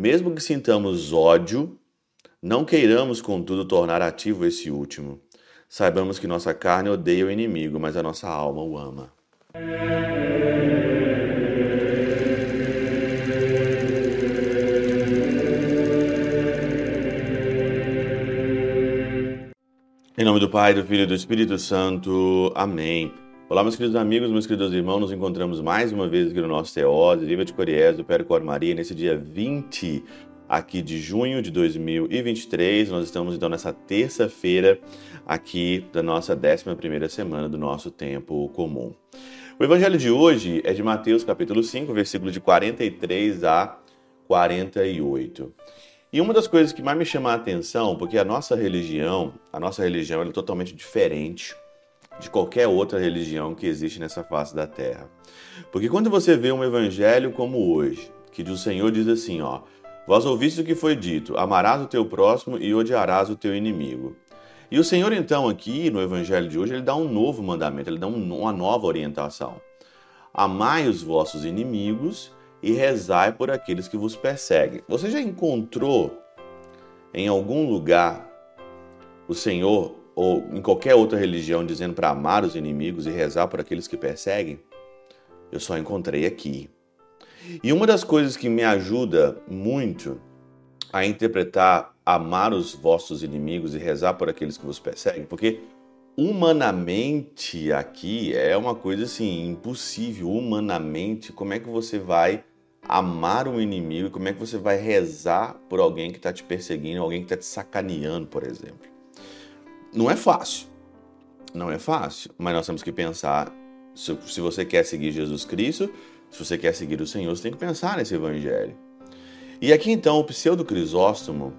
Mesmo que sintamos ódio, não queiramos, contudo, tornar ativo esse último. Saibamos que nossa carne odeia o inimigo, mas a nossa alma o ama. Em nome do Pai, do Filho e do Espírito Santo. Amém. Olá, meus queridos amigos, meus queridos irmãos, nos encontramos mais uma vez aqui no nosso Teose, Viva de Coriés, do Percor Maria, nesse dia 20 aqui de junho de 2023. Nós estamos então nessa terça-feira aqui da nossa 11ª semana do nosso tempo comum. O evangelho de hoje é de Mateus capítulo 5, versículo de 43 a 48. E uma das coisas que mais me chama a atenção, porque a nossa religião, a nossa religião é totalmente diferente de qualquer outra religião que existe nessa face da terra. Porque quando você vê um evangelho como hoje, que o Senhor diz assim, ó, vós ouviste o que foi dito, amarás o teu próximo e odiarás o teu inimigo. E o Senhor então aqui no evangelho de hoje, ele dá um novo mandamento, ele dá uma nova orientação. Amai os vossos inimigos e rezai por aqueles que vos perseguem. Você já encontrou em algum lugar o Senhor ou em qualquer outra religião dizendo para amar os inimigos e rezar por aqueles que perseguem? Eu só encontrei aqui. E uma das coisas que me ajuda muito a interpretar amar os vossos inimigos e rezar por aqueles que vos perseguem, porque humanamente aqui é uma coisa assim impossível. Humanamente, como é que você vai amar um inimigo? Como é que você vai rezar por alguém que está te perseguindo, alguém que está te sacaneando, por exemplo? Não é fácil. Não é fácil, mas nós temos que pensar. Se, se você quer seguir Jesus Cristo, se você quer seguir o Senhor, você tem que pensar nesse evangelho. E aqui então o pseudo Crisóstomo,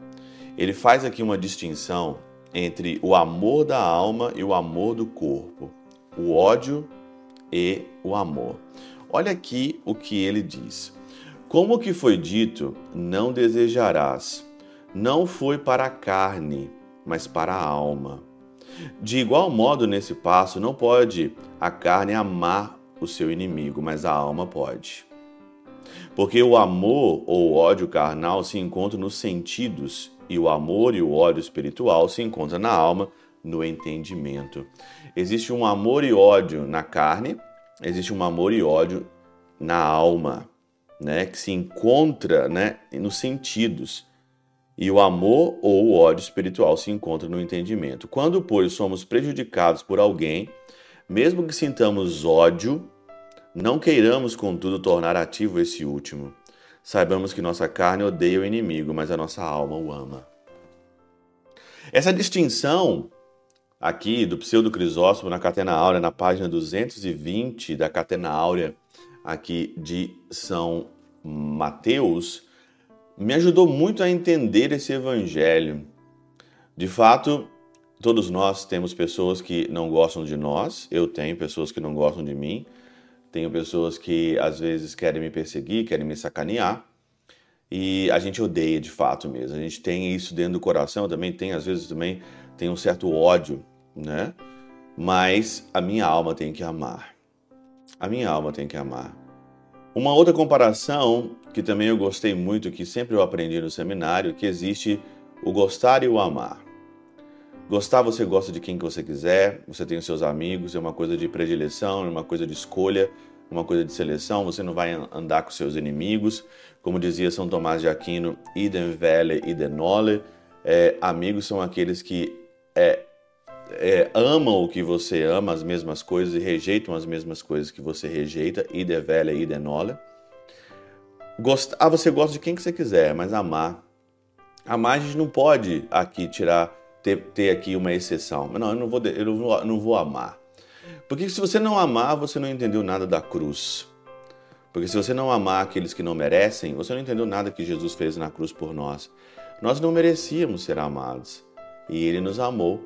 ele faz aqui uma distinção entre o amor da alma e o amor do corpo, o ódio e o amor. Olha aqui o que ele diz. Como que foi dito, não desejarás, não foi para a carne, mas para a alma. De igual modo, nesse passo, não pode a carne amar o seu inimigo, mas a alma pode. Porque o amor ou o ódio carnal se encontram nos sentidos e o amor e o ódio espiritual se encontram na alma, no entendimento. Existe um amor e ódio na carne, existe um amor e ódio na alma, né, que se encontra, né, nos sentidos. E o amor ou o ódio espiritual se encontra no entendimento. Quando, pois, somos prejudicados por alguém, mesmo que sintamos ódio, não queiramos, contudo, tornar ativo esse último. Saibamos que nossa carne odeia o inimigo, mas a nossa alma o ama. Essa distinção aqui do pseudo Crisóstomo na Catena Áurea, na página 220 da Catena Áurea aqui de São Mateus, me ajudou muito a entender esse evangelho. De fato, todos nós temos pessoas que não gostam de nós, eu tenho pessoas que não gostam de mim, tenho pessoas que às vezes querem me perseguir, querem me sacanear. E a gente odeia de fato mesmo. A gente tem isso dentro do coração, também tem, às vezes também tem um certo ódio, né? Mas a minha alma tem que amar. A minha alma tem que amar. Uma outra comparação que também eu gostei muito, que sempre eu aprendi no seminário, que existe o gostar e o amar. Gostar, você gosta de quem que você quiser, você tem os seus amigos, é uma coisa de predileção, é uma coisa de escolha, uma coisa de seleção, você não vai andar com seus inimigos. Como dizia São Tomás de Aquino, idem vele, idem nole. É, amigos são aqueles que é, é, amam o que você ama, as mesmas coisas, e rejeitam as mesmas coisas que você rejeita, ide vele, ide nole. Gostar, ah, você gosta de quem que você quiser, mas amar. Amar a gente não pode aqui tirar ter, ter aqui uma exceção. Não, eu não vou, eu não não vou amar. Porque se você não amar, você não entendeu nada da cruz. Porque se você não amar aqueles que não merecem, você não entendeu nada que Jesus fez na cruz por nós. Nós não merecíamos ser amados. E Ele nos amou,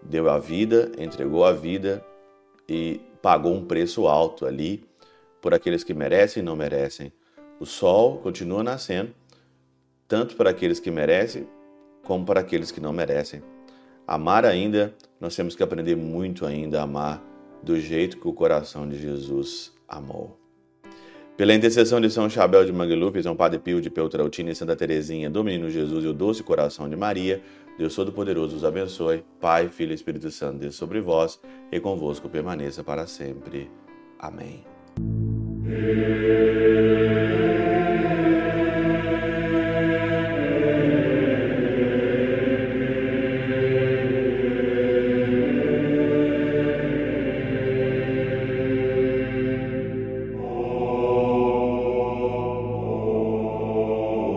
deu a vida, entregou a vida e pagou um preço alto ali por aqueles que merecem e não merecem. O sol continua nascendo, tanto para aqueles que merecem como para aqueles que não merecem. Amar ainda, nós temos que aprender muito ainda a amar do jeito que o coração de Jesus amou. Pela intercessão de São Chabel de Mangluf, São Padre Pio de Peltrautina e Santa Teresinha, do Menino Jesus e o Doce Coração de Maria, Deus Todo-Poderoso os abençoe. Pai, Filho e Espírito Santo, Deus sobre vós e convosco permaneça para sempre. Amém.